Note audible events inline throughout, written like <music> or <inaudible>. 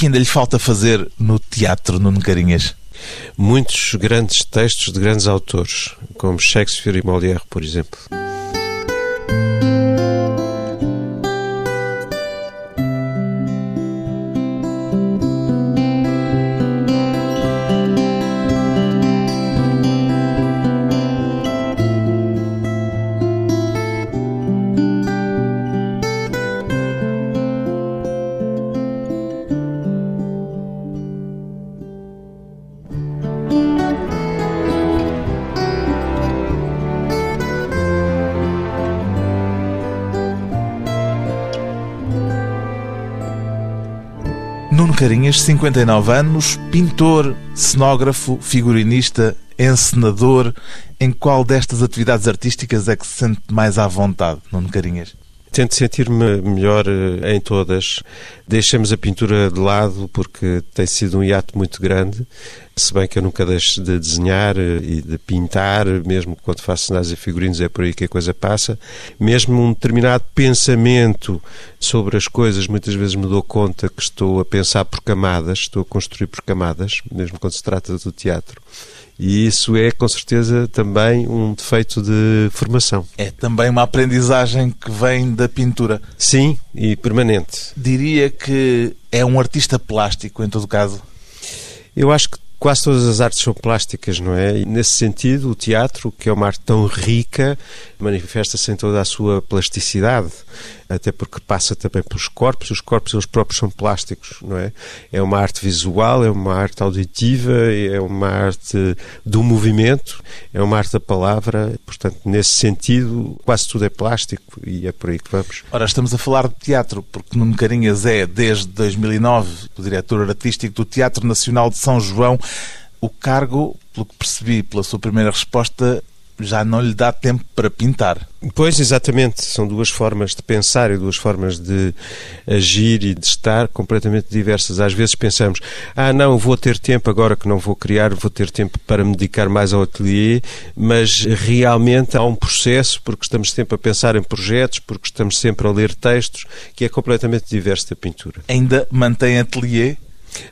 que ainda lhe falta fazer no teatro, Nuno Carinhas? Muitos grandes textos de grandes autores, como Shakespeare e Molière, por exemplo. Carinhas, 59 anos, pintor, cenógrafo, figurinista, encenador. Em qual destas atividades artísticas é que se sente mais à vontade, Nuno Carinhas? Tento sentir-me melhor eh, em todas. Deixemos a pintura de lado porque tem sido um hiato muito grande, se bem que eu nunca deixo de desenhar eh, e de pintar, mesmo quando faço cenários e figurinos é por aí que a coisa passa. Mesmo um determinado pensamento sobre as coisas, muitas vezes me dou conta que estou a pensar por camadas, estou a construir por camadas, mesmo quando se trata do teatro. E isso é, com certeza, também um defeito de formação. É também uma aprendizagem que vem da pintura. Sim, e permanente. Diria que é um artista plástico, em todo caso. Eu acho que quase todas as artes são plásticas, não é? E nesse sentido, o teatro, que é uma arte tão rica, manifesta-se em toda a sua plasticidade, até porque passa também pelos corpos, os corpos eles próprios são plásticos, não é? É uma arte visual, é uma arte auditiva, é uma arte do movimento, é uma arte da palavra, portanto, nesse sentido, quase tudo é plástico e é por aí que vamos. Ora, estamos a falar de teatro, porque Nuno Carinhas é, desde 2009, o diretor artístico do Teatro Nacional de São João. O cargo, pelo que percebi pela sua primeira resposta, já não lhe dá tempo para pintar. Pois, exatamente. São duas formas de pensar e duas formas de agir e de estar completamente diversas. Às vezes pensamos, ah, não, vou ter tempo agora que não vou criar, vou ter tempo para me dedicar mais ao ateliê, mas realmente há um processo, porque estamos sempre a pensar em projetos, porque estamos sempre a ler textos, que é completamente diverso da pintura. Ainda mantém ateliê?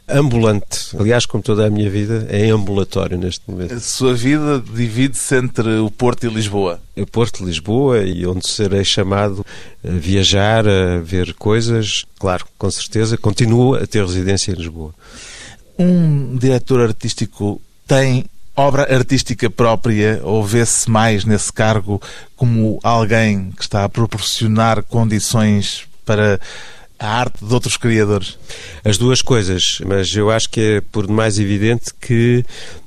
Ambulante. Aliás, como toda a minha vida, é ambulatório neste momento. A sua vida divide-se entre o Porto e Lisboa? O Porto, Lisboa, e onde serei chamado a viajar, a ver coisas. Claro, com certeza, continuo a ter residência em Lisboa. Um diretor artístico tem obra artística própria ou vê-se mais nesse cargo como alguém que está a proporcionar condições para a arte de outros criadores? As duas coisas, mas eu acho que é por demais evidente que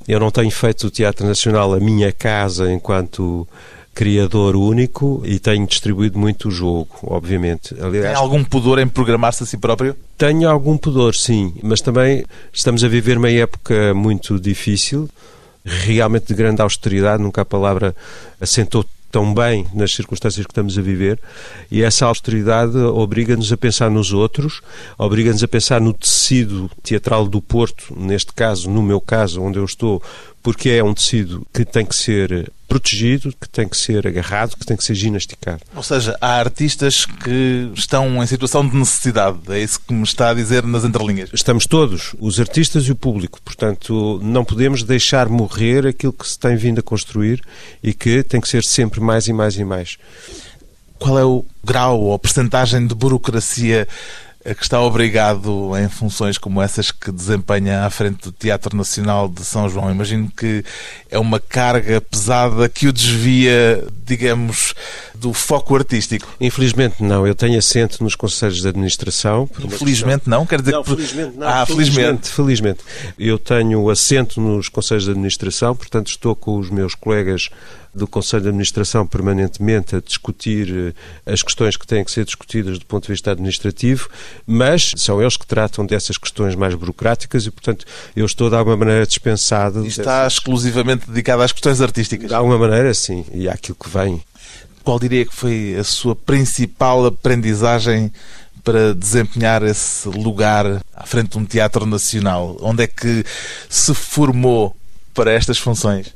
eu não tenho feito o Teatro Nacional a minha casa enquanto criador único e tenho distribuído muito o jogo, obviamente. Aliás, Tem algum pudor em programar-se a si próprio? Tenho algum pudor, sim, mas também estamos a viver uma época muito difícil, realmente de grande austeridade, nunca a palavra assentou tão bem nas circunstâncias que estamos a viver e essa austeridade obriga-nos a pensar nos outros, obriga-nos a pensar no tecido teatral do Porto, neste caso, no meu caso, onde eu estou, porque é um tecido que tem que ser protegido, que tem que ser agarrado, que tem que ser ginasticado. Ou seja, há artistas que estão em situação de necessidade, é isso que me está a dizer nas entrelinhas. Estamos todos, os artistas e o público, portanto, não podemos deixar morrer aquilo que se tem vindo a construir e que tem que ser sempre mais e mais e mais. Qual é o grau ou a percentagem de burocracia que está obrigado em funções como essas que desempenha à frente do Teatro Nacional de São João. Imagino que é uma carga pesada que o desvia, digamos, do foco artístico. Infelizmente não. Eu tenho assento nos conselhos de administração. Infelizmente não? Quer dizer não, que... felizmente não. Ah, felizmente. felizmente. Eu tenho assento nos conselhos de administração, portanto estou com os meus colegas do Conselho de Administração permanentemente a discutir eh, as questões que têm que ser discutidas do ponto de vista administrativo, mas são eles que tratam dessas questões mais burocráticas e, portanto, eu estou de alguma maneira dispensado. E está dessas... exclusivamente dedicado às questões artísticas? De alguma maneira, sim, e àquilo que vem. Qual diria que foi a sua principal aprendizagem para desempenhar esse lugar à frente de um teatro nacional? Onde é que se formou para estas funções?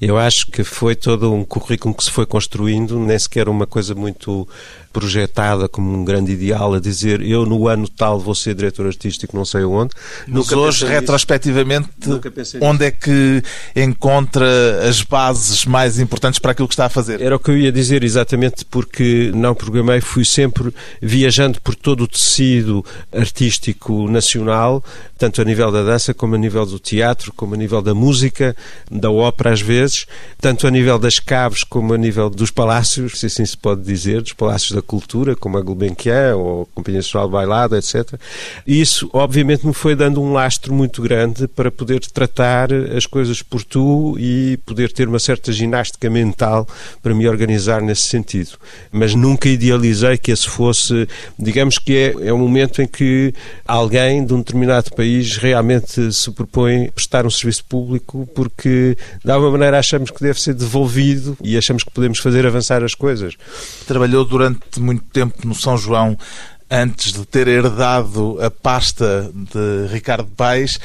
Eu acho que foi todo um currículo que se foi construindo, nem sequer uma coisa muito projetada como um grande ideal, a dizer eu no ano tal vou ser diretor artístico não sei onde. Mas Nunca hoje, retrospectivamente, onde é que encontra as bases mais importantes para aquilo que está a fazer? Era o que eu ia dizer exatamente porque não programei, fui sempre viajando por todo o tecido artístico nacional, tanto a nível da dança como a nível do teatro, como a nível da música, da ópera às vezes, tanto a nível das caves como a nível dos palácios, se assim se pode dizer, dos palácios da cultura, como a Gulbenkian ou a Companhia Nacional de Bailado, etc. Isso, obviamente, me foi dando um lastro muito grande para poder tratar as coisas por tu e poder ter uma certa ginástica mental para me organizar nesse sentido. Mas nunca idealizei que esse fosse, digamos que é, é um momento em que alguém de um determinado país realmente se propõe prestar um serviço público porque, de alguma maneira, achamos que deve ser devolvido e achamos que podemos fazer avançar as coisas. Trabalhou durante muito tempo no São João antes de ter herdado a pasta de Ricardo Paes.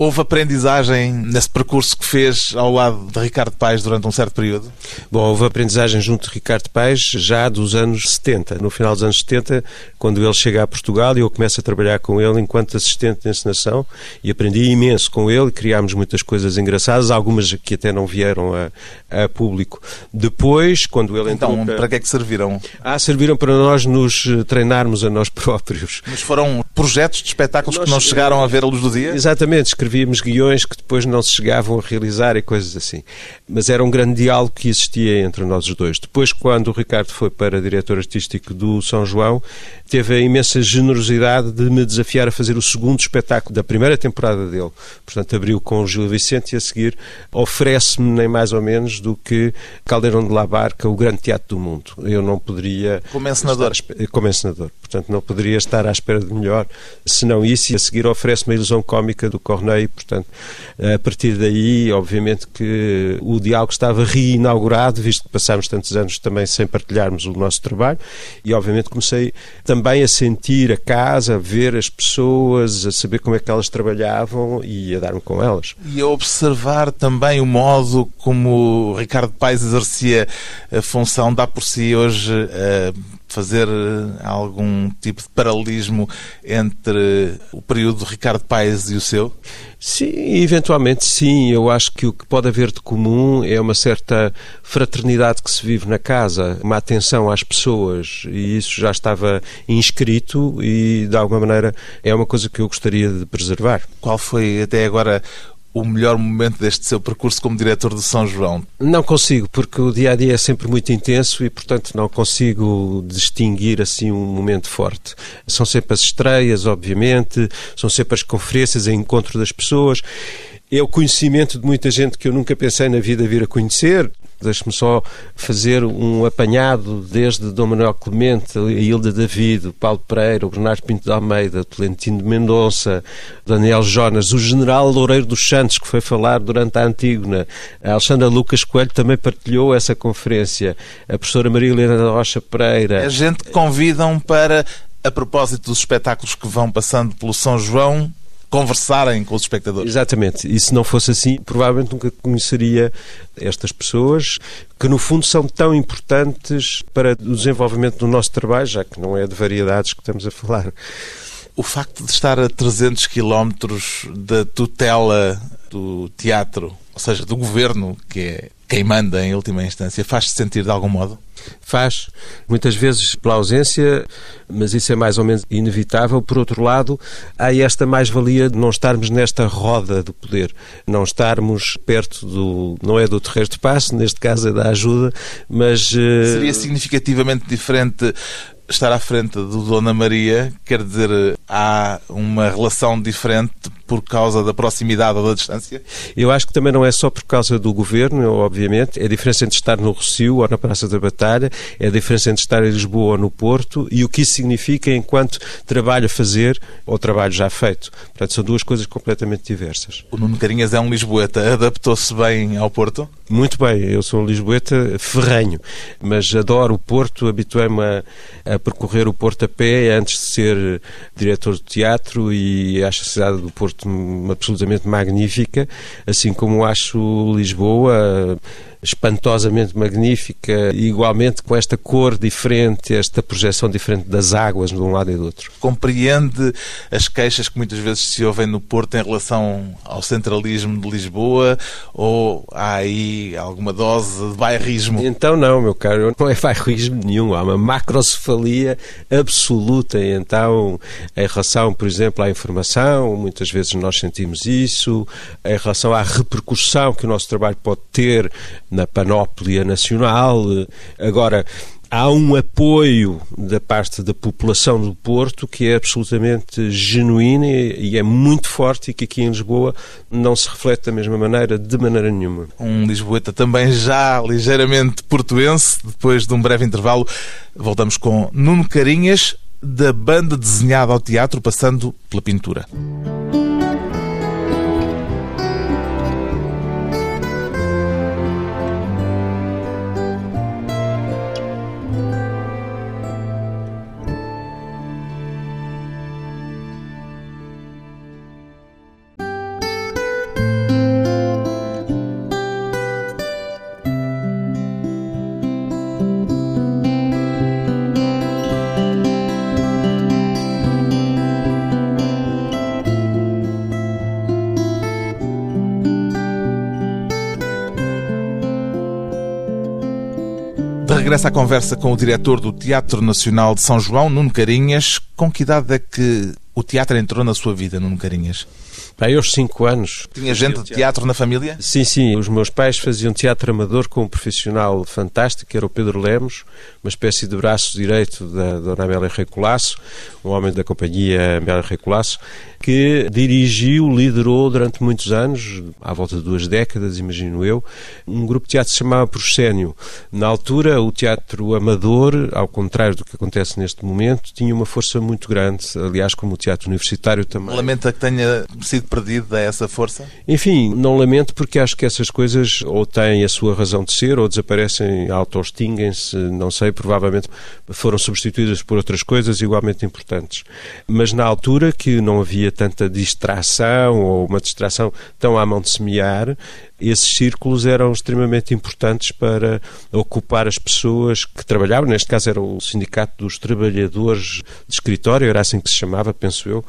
Houve aprendizagem nesse percurso que fez ao lado de Ricardo Paes durante um certo período? Bom, houve aprendizagem junto de Ricardo Paes já dos anos 70. No final dos anos 70, quando ele chega a Portugal e eu começo a trabalhar com ele enquanto assistente de encenação e aprendi imenso com ele, criámos muitas coisas engraçadas, algumas que até não vieram a, a público. Depois, quando ele então, entrou... Então, para que é que serviram? Ah, serviram para nós nos treinarmos a nós <laughs> próprios. Mas foram projetos de espetáculos nós, que não chegaram a ver a luz do dia? Exatamente, escrevíamos guiões que depois não se chegavam a realizar e coisas assim. Mas era um grande diálogo que existia entre nós os dois. Depois, quando o Ricardo foi para diretor artístico do São João, teve a imensa generosidade de me desafiar a fazer o segundo espetáculo da primeira temporada dele. Portanto, abriu com o Gil Vicente e a seguir oferece-me nem mais ou menos do que Caldeirão de la Barca, o grande teatro do mundo. Eu não poderia... Como encenador. Como encenador. Portanto, não poderia estar à espera de melhor, senão isso, e a seguir oferece-me a ilusão cómica do Corneille. Portanto, a partir daí, obviamente que o diálogo estava reinaugurado, visto que passámos tantos anos também sem partilharmos o nosso trabalho, e obviamente comecei também a sentir a casa, a ver as pessoas, a saber como é que elas trabalhavam e a dar-me com elas. E a observar também o modo como Ricardo Paes exercia a função, dá por si hoje a fazer algum tipo de paralelismo entre o período de Ricardo Paes e o seu? Sim, eventualmente sim. Eu acho que o que pode haver de comum é uma certa fraternidade que se vive na casa, uma atenção às pessoas, e isso já estava inscrito e, de alguma maneira, é uma coisa que eu gostaria de preservar. Qual foi até agora o melhor momento deste seu percurso como diretor de São João? Não consigo, porque o dia a dia é sempre muito intenso e, portanto, não consigo distinguir assim um momento forte. São sempre as estreias, obviamente, são sempre as conferências, o encontro das pessoas é o conhecimento de muita gente que eu nunca pensei na vida vir a conhecer. Deixe-me só fazer um apanhado desde Dom Manuel Clemente, a Hilda David, o Paulo Pereira, o Bernardo Pinto de Almeida, o Tolentino de Mendonça, Daniel Jonas, o General Loureiro dos Santos, que foi falar durante a Antígona, a Alexandra Lucas Coelho também partilhou essa conferência, a professora Maria Helena da Rocha Pereira. A gente convidam para, a propósito dos espetáculos que vão passando pelo São João, conversarem com os espectadores. Exatamente. E se não fosse assim, provavelmente nunca conheceria estas pessoas que, no fundo, são tão importantes para o desenvolvimento do nosso trabalho, já que não é de variedades que estamos a falar. O facto de estar a 300 quilómetros da tutela do teatro, ou seja, do governo, que é quem manda em última instância, faz-se sentir de algum modo? Faz, muitas vezes pela ausência, mas isso é mais ou menos inevitável. Por outro lado, há esta mais-valia de não estarmos nesta roda do poder, não estarmos perto do. não é do terreiro de passo, neste caso é da ajuda, mas. Eh, Seria significativamente diferente estar à frente do Dona Maria, quer dizer, há uma relação diferente por causa da proximidade ou da distância? Eu acho que também não é só por causa do governo, obviamente. É a diferença entre estar no Rocio ou na Praça da Batalha, é a diferença entre estar em Lisboa ou no Porto e o que isso significa enquanto trabalho a fazer ou trabalho já feito. Portanto, são duas coisas completamente diversas. O Nuno Carinhas é um Lisboeta. Adaptou-se bem ao Porto? Muito bem. Eu sou um Lisboeta ferrenho, mas adoro o Porto. Habituei-me a, a percorrer o Porto a pé antes de ser diretor de teatro e acho a cidade do Porto Porto absolutamente magnífica, assim como acho Lisboa espantosamente magnífica, igualmente com esta cor diferente, esta projeção diferente das águas de um lado e do outro. Compreende as queixas que muitas vezes se ouvem no Porto em relação ao centralismo de Lisboa ou há aí alguma dose de bairrismo? Então não, meu caro, não é bairrismo nenhum, há uma macrocefalia absoluta então em relação, por exemplo, à informação, muitas vezes nós sentimos isso, em relação à repercussão que o nosso trabalho pode ter na panóplia nacional. Agora, há um apoio da parte da população do Porto que é absolutamente genuíno e é muito forte e que aqui em Lisboa não se reflete da mesma maneira, de maneira nenhuma. Um Lisboeta também já ligeiramente portuense. Depois de um breve intervalo, voltamos com Nuno Carinhas, da banda desenhada ao teatro, passando pela pintura. Regressa à conversa com o diretor do Teatro Nacional de São João, Nuno Carinhas. Com que idade é que o teatro entrou na sua vida, Nuno Carinhas? Bem, aos 5 anos. Tinha gente de teatro na família? Sim, sim. Os meus pais faziam teatro amador com um profissional fantástico, que era o Pedro Lemos, uma espécie de braço direito da Dona Amélia Rei Colasso, um homem da companhia Amélia Rei Colasso, que dirigiu, liderou durante muitos anos, à volta de duas décadas, imagino eu, um grupo de teatro que se chamava Proscénio. Na altura, o teatro amador, ao contrário do que acontece neste momento, tinha uma força muito grande, aliás, como o teatro universitário também. Lamenta que tenha sido perdido a essa força? Enfim, não lamento porque acho que essas coisas ou têm a sua razão de ser ou desaparecem, auto-extinguem-se, não sei, provavelmente foram substituídas por outras coisas igualmente importantes. Mas na altura que não havia tanta distração ou uma distração tão à mão de semear, esses círculos eram extremamente importantes para ocupar as pessoas que trabalhavam. Neste caso era o Sindicato dos Trabalhadores de Escritório, era assim que se chamava, penso eu.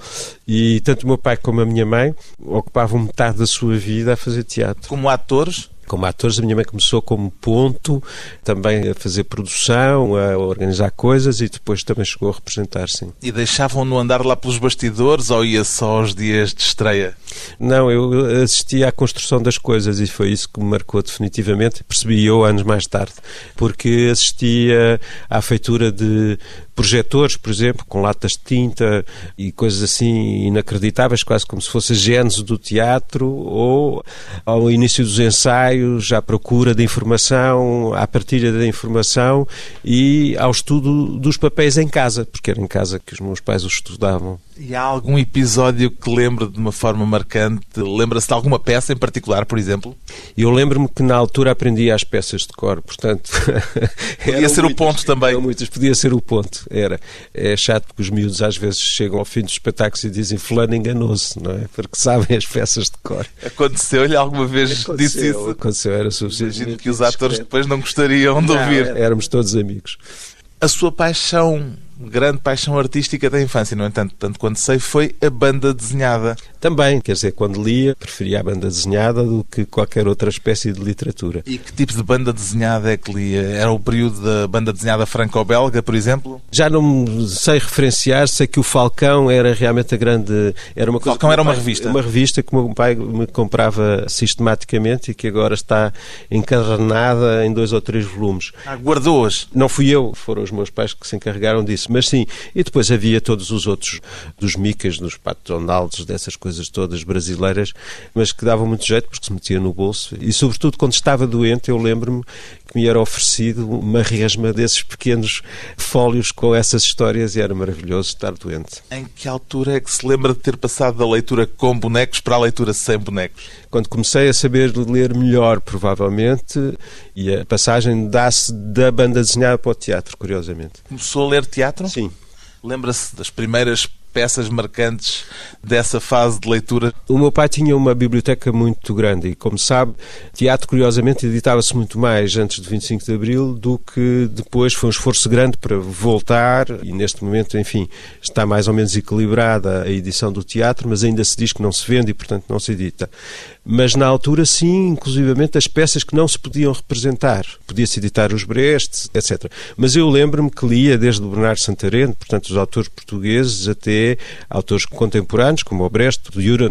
E tanto o meu pai como a minha mãe ocupavam metade da sua vida a fazer teatro. Como atores? Como atores, a minha mãe começou como ponto, também a fazer produção, a organizar coisas e depois também chegou a representar, sim. E deixavam-no andar lá pelos bastidores ou ia só aos dias de estreia? Não, eu assisti à construção das coisas e foi isso que me marcou definitivamente, percebi eu anos mais tarde, porque assistia à feitura de projetores, por exemplo, com latas de tinta e coisas assim inacreditáveis, quase como se fosse a gênese do teatro, ou ao início dos ensaios, à procura de informação, à partilha da informação e ao estudo dos papéis em casa, porque era em casa que os meus pais os estudavam. E há algum episódio que lembre de uma forma marcante? Lembra-se de alguma peça em particular, por exemplo? Eu lembro-me que na altura aprendi as peças de cor, portanto. <laughs> Podia ser muitas, o ponto também. Muitas, podia ser o ponto, era. É chato que os miúdos às vezes chegam ao fim dos espetáculos e dizem Fulano enganou-se, não é? Porque sabem as peças de cor. Aconteceu-lhe alguma vez aconteceu, disse isso? Aconteceu, era suficiente. Imagino que os atores depois não gostariam de não, ouvir. Éramos todos amigos. A sua paixão grande paixão artística da infância, no entanto, tanto quanto sei, foi a banda desenhada. Também, quer dizer, quando lia, preferia a banda desenhada do que qualquer outra espécie de literatura. E que tipo de banda desenhada é que lia? Era o período da banda desenhada franco-belga, por exemplo? Já não sei referenciar, sei que o Falcão era realmente a grande... Era uma coisa Falcão era uma revista? Uma revista que o meu pai me comprava sistematicamente e que agora está encarnada em dois ou três volumes. Ah, guardou-as? Não fui eu, foram os meus pais que se encarregaram disso mas sim. E depois havia todos os outros, dos Micas, dos Patos Donaldos, dessas coisas todas brasileiras, mas que davam muito jeito porque se metia no bolso. E, sobretudo, quando estava doente, eu lembro-me me era oferecido uma resma desses pequenos fólios com essas histórias e era maravilhoso estar doente. Em que altura é que se lembra de ter passado da leitura com bonecos para a leitura sem bonecos? Quando comecei a saber ler melhor, provavelmente, e a passagem dá-se da banda desenhada para o teatro, curiosamente. Começou a ler teatro? Sim. Lembra-se das primeiras peças marcantes dessa fase de leitura? O meu pai tinha uma biblioteca muito grande e, como sabe, teatro, curiosamente, editava-se muito mais antes de 25 de Abril do que depois. Foi um esforço grande para voltar e, neste momento, enfim, está mais ou menos equilibrada a edição do teatro, mas ainda se diz que não se vende e, portanto, não se edita. Mas na altura, sim, inclusivamente as peças que não se podiam representar. Podia-se editar os Brecht, etc. Mas eu lembro-me que lia desde o Bernardo Santareno, portanto, os autores portugueses, até autores contemporâneos, como o Brecht, o Juran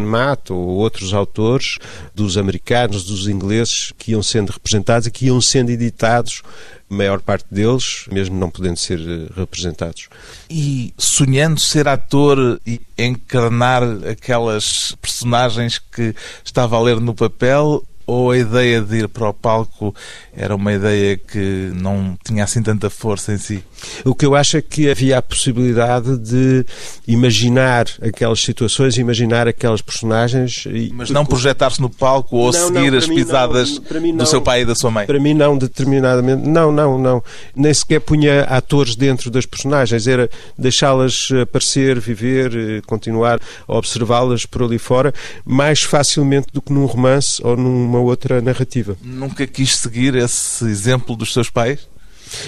ou outros autores dos americanos, dos ingleses, que iam sendo representados e que iam sendo editados a maior parte deles, mesmo não podendo ser eh, representados. E sonhando ser ator e encarnar aquelas personagens que estava a ler no papel, ou a ideia de ir para o palco era uma ideia que não tinha assim tanta força em si? O que eu acho é que havia a possibilidade de imaginar aquelas situações, imaginar aquelas personagens. E... Mas não projetar-se no palco ou não, seguir não, as pisadas não, do seu pai e da sua mãe? Para mim, não, determinadamente. Não, não, não. Nem sequer punha atores dentro das personagens. Era deixá-las aparecer, viver, continuar a observá-las por ali fora, mais facilmente do que num romance ou numa outra narrativa. Nunca quis seguir esse exemplo dos seus pais?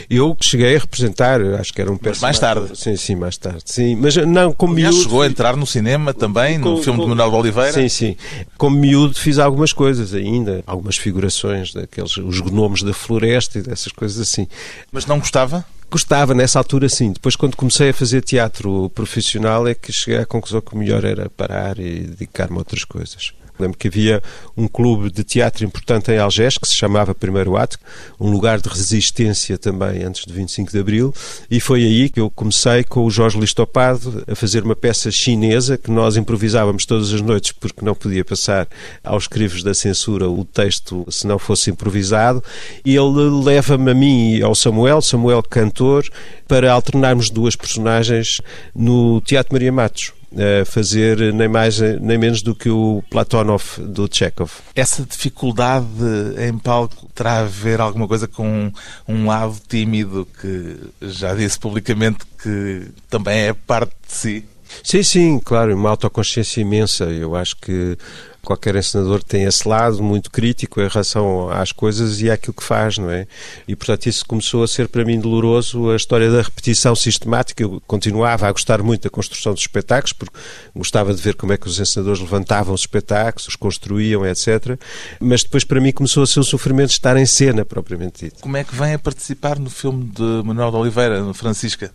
Eu cheguei a representar, acho que era um personagem. mais tarde. Sim, sim, mais tarde. Sim, mas não, como miúdo. chegou a entrar no cinema também, no com, filme com, de Manuel de Oliveira? Sim, sim. Como miúdo fiz algumas coisas ainda, algumas figurações, daqueles, os gnomos da floresta e dessas coisas assim. Mas não gostava? Gostava, nessa altura sim. Depois, quando comecei a fazer teatro profissional, é que cheguei à conclusão que o melhor era parar e dedicar-me a outras coisas. Lembro que havia um clube de teatro importante em Algés, que se chamava Primeiro Ato, um lugar de resistência também antes de 25 de Abril, e foi aí que eu comecei com o Jorge Listopado a fazer uma peça chinesa que nós improvisávamos todas as noites porque não podia passar aos crivos da censura o texto se não fosse improvisado, e ele leva-me a mim e ao Samuel, Samuel cantor, para alternarmos duas personagens no Teatro Maria Matos fazer nem mais nem menos do que o Platonov do Chekhov. Essa dificuldade em palco terá a ver alguma coisa com um lado tímido que já disse publicamente que também é parte de si? Sim, sim, claro, uma autoconsciência imensa. Eu acho que qualquer encenador tem esse lado muito crítico em relação às coisas e àquilo que faz, não é? E, portanto, isso começou a ser para mim doloroso, a história da repetição sistemática. Eu continuava a gostar muito da construção dos espetáculos, porque gostava de ver como é que os encenadores levantavam os espetáculos, os construíam, etc. Mas depois, para mim, começou a ser um sofrimento estar em cena, propriamente dito. Como é que vem a participar no filme de Manuel de Oliveira, Francisca?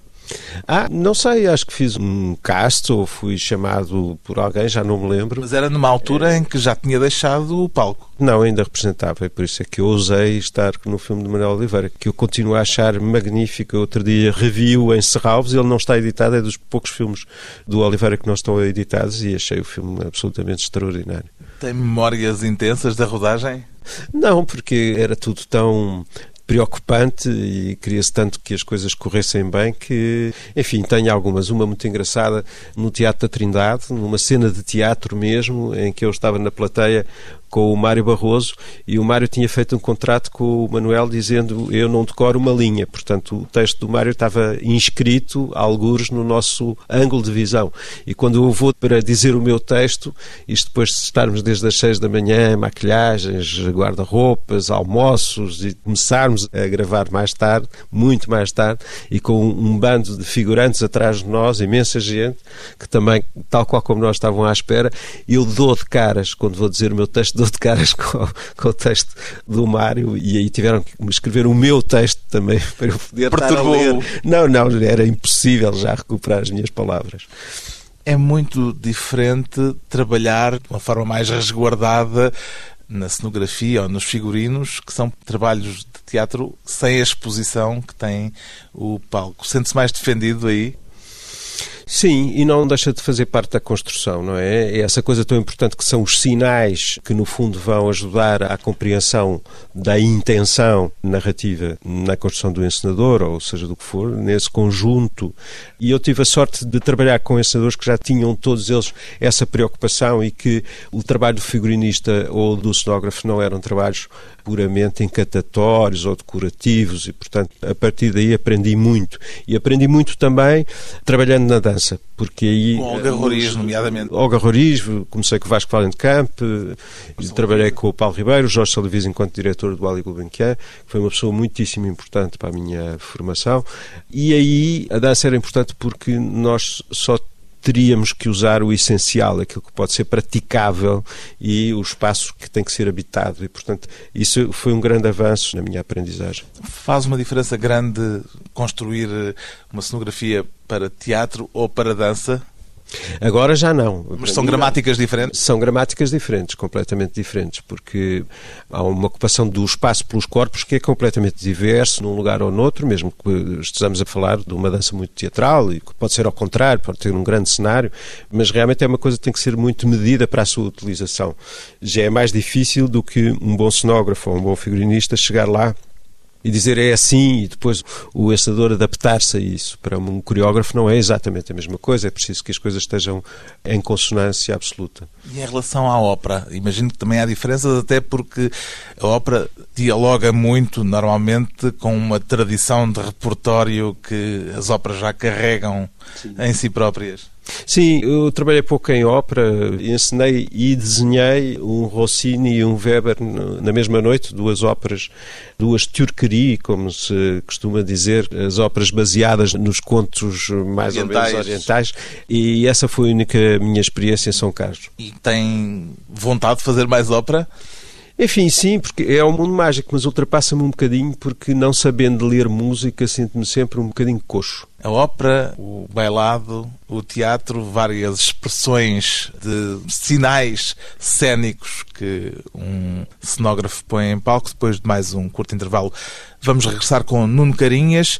Ah, não sei, acho que fiz um cast ou fui chamado por alguém, já não me lembro. Mas era numa altura é... em que já tinha deixado o palco. Não, ainda representava, e por isso é que eu ousei estar no filme de Manuel Oliveira, que eu continuo a achar magnífico. Outro dia revi-o em Serralves, ele não está editado, é dos poucos filmes do Oliveira que não estão editados e achei o filme absolutamente extraordinário. Tem memórias intensas da rodagem? Não, porque era tudo tão preocupante e queria-se tanto que as coisas corressem bem que, enfim, tenho algumas. Uma muito engraçada no Teatro da Trindade, numa cena de teatro mesmo, em que eu estava na plateia com o Mário Barroso e o Mário tinha feito um contrato com o Manuel dizendo eu não decoro uma linha. Portanto, o texto do Mário estava inscrito, algures, no nosso ângulo de visão. E quando eu vou para dizer o meu texto, isto depois de estarmos desde as seis da manhã, maquilhagens, guarda-roupas, almoços e começarmos a gravar mais tarde, muito mais tarde, e com um bando de figurantes atrás de nós, imensa gente, que também, tal qual como nós estavam à espera, eu dou de caras quando vou dizer o meu texto, dou de caras com, com, o texto do Mário e aí tiveram que escrever o meu texto também <laughs> para eu poder estar a ler. Não, não, era impossível já recuperar as minhas palavras. É muito diferente trabalhar de uma forma mais resguardada na cenografia ou nos figurinos, que são trabalhos de teatro sem a exposição que tem o palco. Sente-se mais defendido aí? Sim, e não deixa de fazer parte da construção, não é? É essa coisa tão importante que são os sinais que, no fundo, vão ajudar à compreensão da intenção narrativa na construção do encenador, ou seja, do que for, nesse conjunto. E eu tive a sorte de trabalhar com encenadores que já tinham todos eles essa preocupação e que o trabalho do figurinista ou do cenógrafo não eram trabalhos puramente encantatórios ou decorativos e, portanto, a partir daí aprendi muito. E aprendi muito também trabalhando na dança porque aí... Olga Roriz, nomeadamente. Olga Roriz, comecei com o Vasco Valente Camp, trabalhei com o Paulo Ribeiro, Jorge Salavis enquanto diretor do Ali Gulbenkian, que foi uma pessoa muitíssimo importante para a minha formação, e aí a dança era importante porque nós só teríamos que usar o essencial, aquilo que pode ser praticável e o espaço que tem que ser habitado. E, portanto, isso foi um grande avanço na minha aprendizagem. Faz uma diferença grande construir uma cenografia para teatro ou para dança? Agora já não. Mas são gramáticas diferentes? São gramáticas diferentes, completamente diferentes, porque há uma ocupação do espaço pelos corpos que é completamente diverso num lugar ou noutro, mesmo que estejamos a falar de uma dança muito teatral e que pode ser ao contrário, pode ter um grande cenário, mas realmente é uma coisa que tem que ser muito medida para a sua utilização. Já é mais difícil do que um bom cenógrafo ou um bom figurinista chegar lá e dizer é assim e depois o encenador adaptar-se a isso. Para um coreógrafo não é exatamente a mesma coisa, é preciso que as coisas estejam em consonância absoluta. E em relação à ópera, imagino que também há diferenças, até porque a ópera dialoga muito, normalmente, com uma tradição de repertório que as óperas já carregam Sim. em si próprias. Sim, eu trabalhei pouco em ópera, ensinei e desenhei um Rossini e um Weber na mesma noite, duas óperas, duas turquerie, como se costuma dizer, as óperas baseadas nos contos mais orientais. ou menos orientais, e essa foi a única minha experiência em São Carlos. E tem vontade de fazer mais ópera? Enfim, sim, porque é um mundo mágico, mas ultrapassa-me um bocadinho porque não sabendo ler música sinto-me sempre um bocadinho coxo. A ópera, o bailado, o teatro, várias expressões de sinais cênicos que um cenógrafo põe em palco, depois de mais um curto intervalo. Vamos regressar com Nuno Carinhas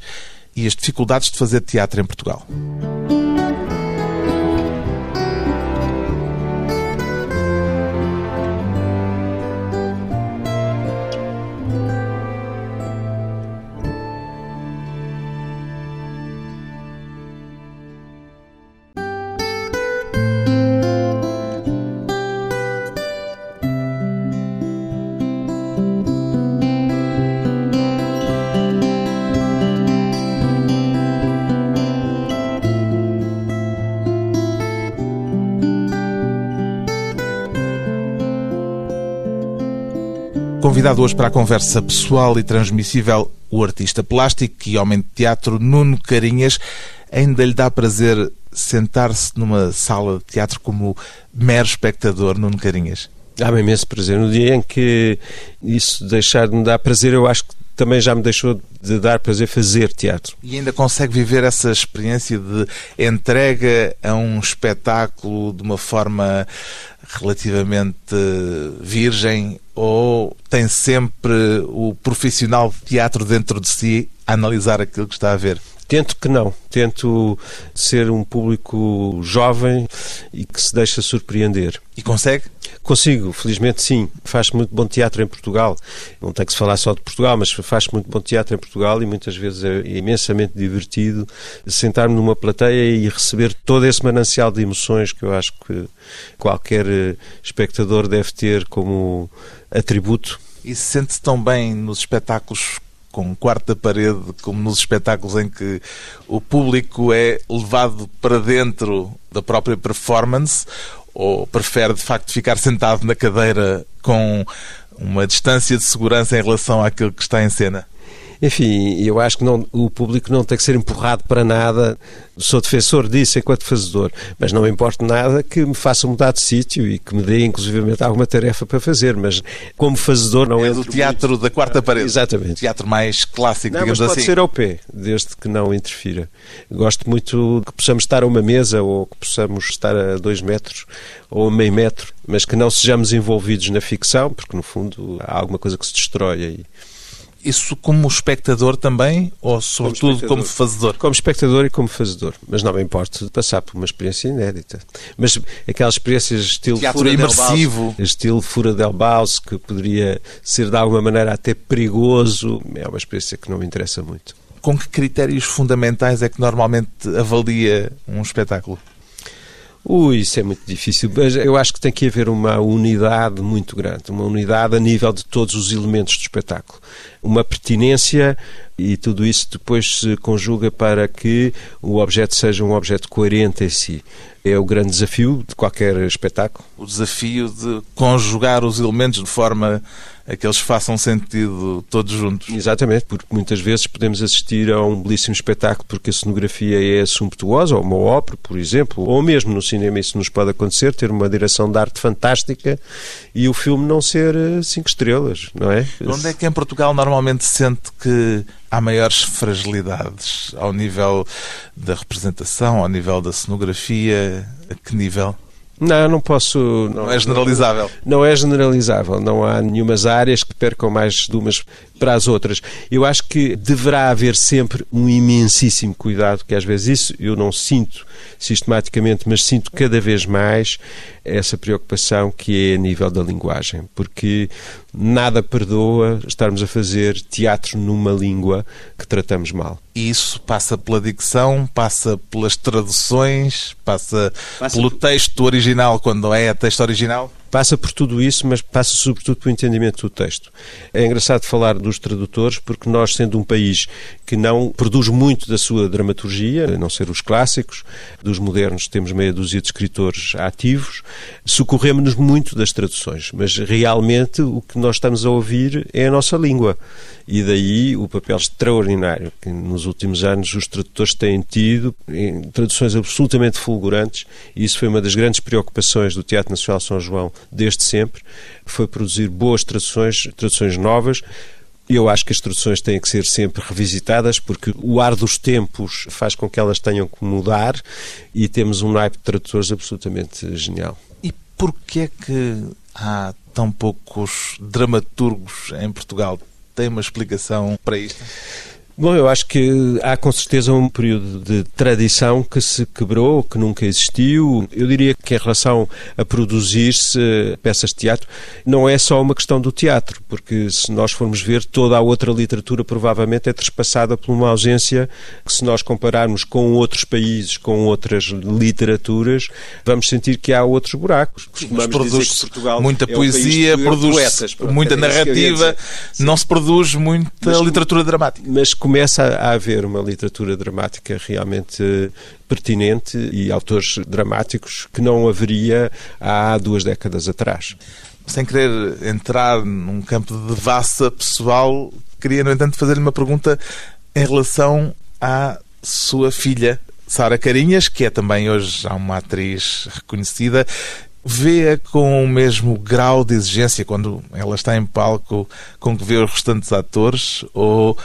e as dificuldades de fazer teatro em Portugal. Convidado hoje para a conversa pessoal e transmissível, o artista plástico e homem de teatro Nuno Carinhas. Ainda lhe dá prazer sentar-se numa sala de teatro como mero espectador, Nuno Carinhas? Dá-me imenso prazer. No dia em que isso deixar de me dar prazer, eu acho que também já me deixou de dar prazer fazer teatro. E ainda consegue viver essa experiência de entrega a um espetáculo de uma forma relativamente virgem ou tem sempre o profissional de teatro dentro de si a analisar aquilo que está a ver? Tento que não. Tento ser um público jovem e que se deixa surpreender. E consegue? Consigo, felizmente sim. Faz muito bom teatro em Portugal. Não tem que se falar só de Portugal, mas faz muito bom teatro em Portugal e muitas vezes é imensamente divertido sentar-me numa plateia e receber todo esse manancial de emoções que eu acho que qualquer eh, espectador deve ter como atributo. E sente-se tão bem nos espetáculos com quarta parede, como nos espetáculos em que o público é levado para dentro da própria performance, ou prefere de facto ficar sentado na cadeira com uma distância de segurança em relação àquilo que está em cena? Enfim, eu acho que não, o público não tem que ser empurrado para nada. Sou defensor disso enquanto fazedor, mas não me importa nada que me faça mudar de sítio e que me dê, inclusivamente, alguma tarefa para fazer. Mas como fazedor, não é. do teatro muito... da quarta parede. Exatamente. Teatro mais clássico, não, digamos mas pode assim. ser ao pé, desde que não interfira. Gosto muito que possamos estar a uma mesa ou que possamos estar a dois metros ou a meio metro, mas que não sejamos envolvidos na ficção, porque no fundo há alguma coisa que se destrói aí. Isso como espectador também, ou sobretudo como, como, fazedor? Como espectador e como fazedor. Mas não me importa de passar por uma experiência inédita. Mas aquelas experiências estilo Teatro fura imersivo. Baus, estilo fura del Baus, que poderia ser de alguma maneira até perigoso, é uma experiência que não me interessa muito. Com que critérios fundamentais é que normalmente avalia um espetáculo? Ui, isso é muito difícil. Mas eu acho que tem que haver uma unidade muito grande, uma unidade a nível de todos os elementos do espetáculo. Uma pertinência e tudo isso depois se conjuga para que o objeto seja um objeto coerente em si. É o grande desafio de qualquer espetáculo. O desafio de conjugar os elementos de forma a que eles façam sentido todos juntos. Exatamente, porque muitas vezes podemos assistir a um belíssimo espetáculo porque a cenografia é sumptuosa, ou uma ópera, por exemplo, ou mesmo no cinema isso nos pode acontecer, ter uma direção de arte fantástica e o filme não ser eh, cinco estrelas, não é? Onde é que em Portugal normalmente sente que há maiores fragilidades ao nível da representação, ao nível da cenografia? A que nível? Não, não posso. Não, não é generalizável. Não, não, é generalizável. Não há nenhumas áreas que percam mais de umas para as outras. Eu acho que deverá haver sempre um imensíssimo cuidado, que às vezes isso eu não sinto sistematicamente, mas sinto cada vez mais essa preocupação que é a nível da linguagem, porque nada perdoa estarmos a fazer teatro numa língua que tratamos mal. E isso passa pela dicção, passa pelas traduções, passa, passa pelo texto original, quando é texto original? Passa por tudo isso, mas passa sobretudo pelo entendimento do texto. É engraçado falar dos tradutores, porque nós, sendo um país que não produz muito da sua dramaturgia, a não ser os clássicos, dos modernos temos meia dúzia de escritores ativos, socorremos-nos muito das traduções, mas realmente o que nós estamos a ouvir é a nossa língua. E daí o papel extraordinário que nos últimos anos os tradutores têm tido, em traduções absolutamente fulgurantes, e isso foi uma das grandes preocupações do Teatro Nacional São João desde sempre, foi produzir boas traduções, traduções novas, eu acho que as traduções têm que ser sempre revisitadas porque o ar dos tempos faz com que elas tenham que mudar e temos um naipe de tradutores absolutamente genial. E porquê é que há tão poucos dramaturgos em Portugal? Tem uma explicação para isto? Bom, eu acho que há com certeza um período de tradição que se quebrou, que nunca existiu. Eu diria que em relação a produzir-se peças de teatro, não é só uma questão do teatro, porque se nós formos ver, toda a outra literatura provavelmente é trespassada por uma ausência que, se nós compararmos com outros países, com outras literaturas, vamos sentir que há outros buracos. Mas produz muita é poesia, produz poetas, muita é narrativa, não se produz muita mas, literatura dramática. Mas começa a haver uma literatura dramática realmente pertinente e autores dramáticos que não haveria há duas décadas atrás. Sem querer entrar num campo de devassa pessoal, queria, no entanto, fazer-lhe uma pergunta em relação à sua filha, Sara Carinhas, que é também hoje já uma atriz reconhecida. Vê-a com o mesmo grau de exigência quando ela está em palco com que vê os restantes atores? Ou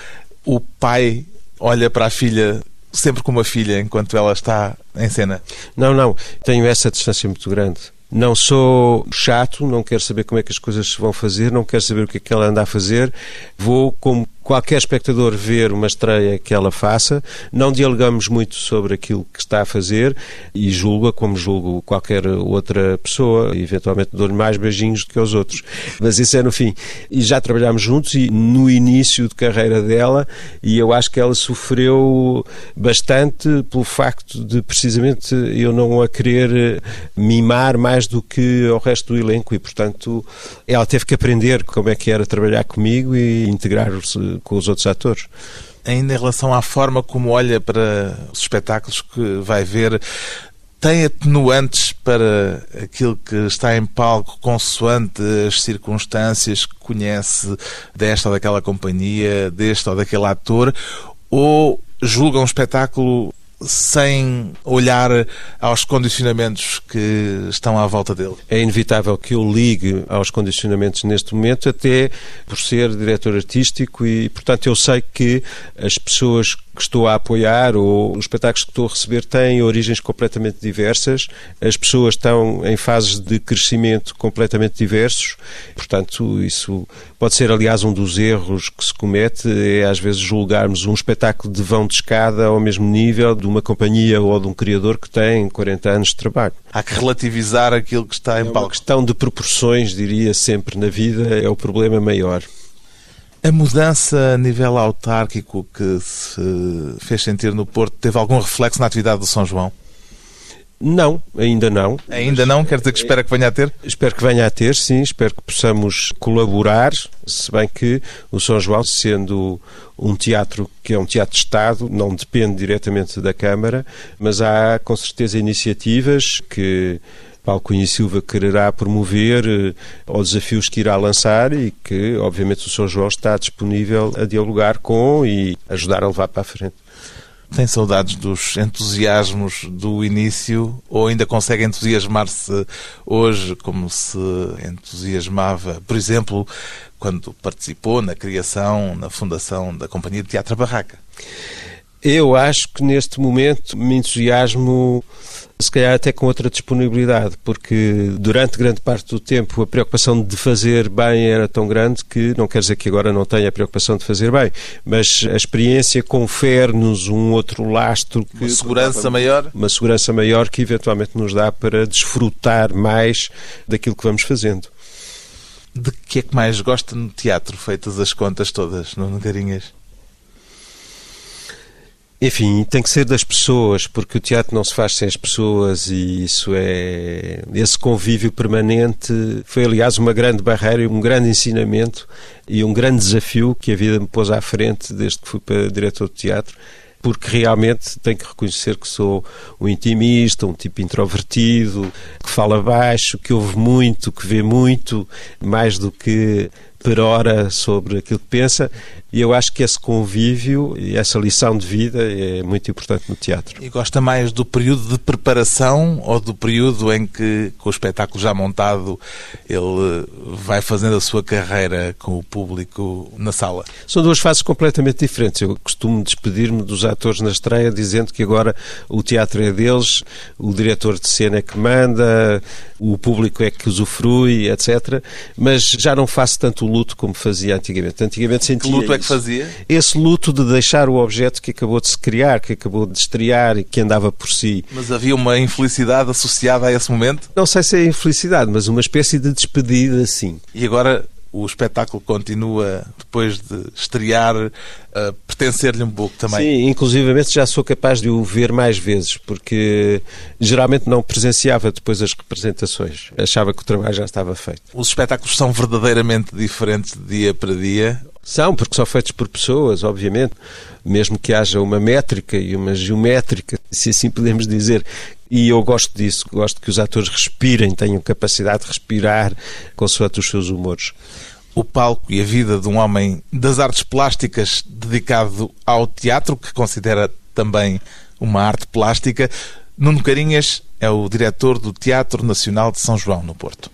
o pai olha para a filha sempre como uma filha enquanto ela está em cena? Não, não. Tenho essa distância muito grande. Não sou chato, não quero saber como é que as coisas se vão fazer, não quero saber o que é que ela anda a fazer. Vou como qualquer espectador ver uma estreia que ela faça, não dialogamos muito sobre aquilo que está a fazer e julga como julgo qualquer outra pessoa, e eventualmente dou-lhe mais beijinhos do que aos outros. Mas isso é no fim. E já trabalhámos juntos e no início de carreira dela, e eu acho que ela sofreu bastante pelo facto de precisamente eu não a querer mimar mais do que o resto do elenco e, portanto, ela teve que aprender como é que era trabalhar comigo e integrar-se com os outros atores. Ainda em relação à forma como olha para os espetáculos que vai ver, tem atenuantes para aquilo que está em palco consoante as circunstâncias que conhece desta ou daquela companhia, deste ou daquele ator, ou julga um espetáculo sem olhar aos condicionamentos que estão à volta dele? É inevitável que eu ligue aos condicionamentos neste momento, até por ser diretor artístico e, portanto, eu sei que as pessoas que estou a apoiar ou os espetáculos que estou a receber têm origens completamente diversas, as pessoas estão em fases de crescimento completamente diversos, portanto, isso pode ser, aliás, um dos erros que se comete, é às vezes julgarmos um espetáculo de vão de escada ao mesmo nível de uma companhia ou de um criador que tem 40 anos de trabalho. Há que relativizar aquilo que está em é palco. Uma questão de proporções, diria sempre na vida, é o problema maior. A mudança a nível autárquico que se fez sentir no Porto teve algum reflexo na atividade do São João? Não, ainda não. Ainda não? Quer dizer que espera que venha a ter? Espero que venha a ter, sim. Espero que possamos colaborar, se bem que o São João, sendo um teatro que é um teatro de Estado, não depende diretamente da Câmara, mas há com certeza iniciativas que Paulo Cunha Silva quererá promover eh, ou desafios que irá lançar e que, obviamente, o São João está disponível a dialogar com e ajudar a levar para a frente. Tem saudades dos entusiasmos do início ou ainda consegue entusiasmar-se hoje como se entusiasmava, por exemplo, quando participou na criação, na fundação da Companhia de Teatro Barraca? Eu acho que neste momento me entusiasmo se calhar até com outra disponibilidade, porque durante grande parte do tempo a preocupação de fazer bem era tão grande que não quer dizer que agora não tenha a preocupação de fazer bem, mas a experiência confere-nos um outro lastro. Que, uma segurança maior? Uma segurança maior que eventualmente nos dá para desfrutar mais daquilo que vamos fazendo. De que é que mais gosta no teatro, feitas as contas todas, no Garinhas? Enfim, tem que ser das pessoas, porque o teatro não se faz sem as pessoas e isso é. Esse convívio permanente foi, aliás, uma grande barreira, um grande ensinamento e um grande desafio que a vida me pôs à frente desde que fui para diretor de teatro porque realmente tenho que reconhecer que sou um intimista, um tipo introvertido, que fala baixo, que ouve muito, que vê muito, mais do que per hora sobre aquilo que pensa, e eu acho que esse convívio e essa lição de vida é muito importante no teatro. E gosta mais do período de preparação ou do período em que, com o espetáculo já montado, ele vai fazendo a sua carreira com o público na sala? São duas fases completamente diferentes. Eu costumo despedir-me dos atores na estreia dizendo que agora o teatro é deles, o diretor de cena é que manda, o público é que usufrui, etc. Mas já não faço tanto luto como fazia antigamente. Antigamente sentia. Que fazia? Esse luto de deixar o objeto que acabou de se criar, que acabou de estrear e que andava por si. Mas havia uma infelicidade associada a esse momento? Não sei se é infelicidade, mas uma espécie de despedida, sim. E agora o espetáculo continua, depois de estrear, a pertencer-lhe um pouco também. Sim, inclusivamente já sou capaz de o ver mais vezes, porque geralmente não presenciava depois as representações. Achava que o trabalho já estava feito. Os espetáculos são verdadeiramente diferentes de dia para dia? São, porque são feitos por pessoas, obviamente. Mesmo que haja uma métrica e uma geométrica, se assim podemos dizer, e eu gosto disso, gosto que os atores respirem, tenham capacidade de respirar consoante os seus humores. O palco e a vida de um homem das artes plásticas dedicado ao teatro, que considera também uma arte plástica. Nuno Carinhas é o diretor do Teatro Nacional de São João, no Porto.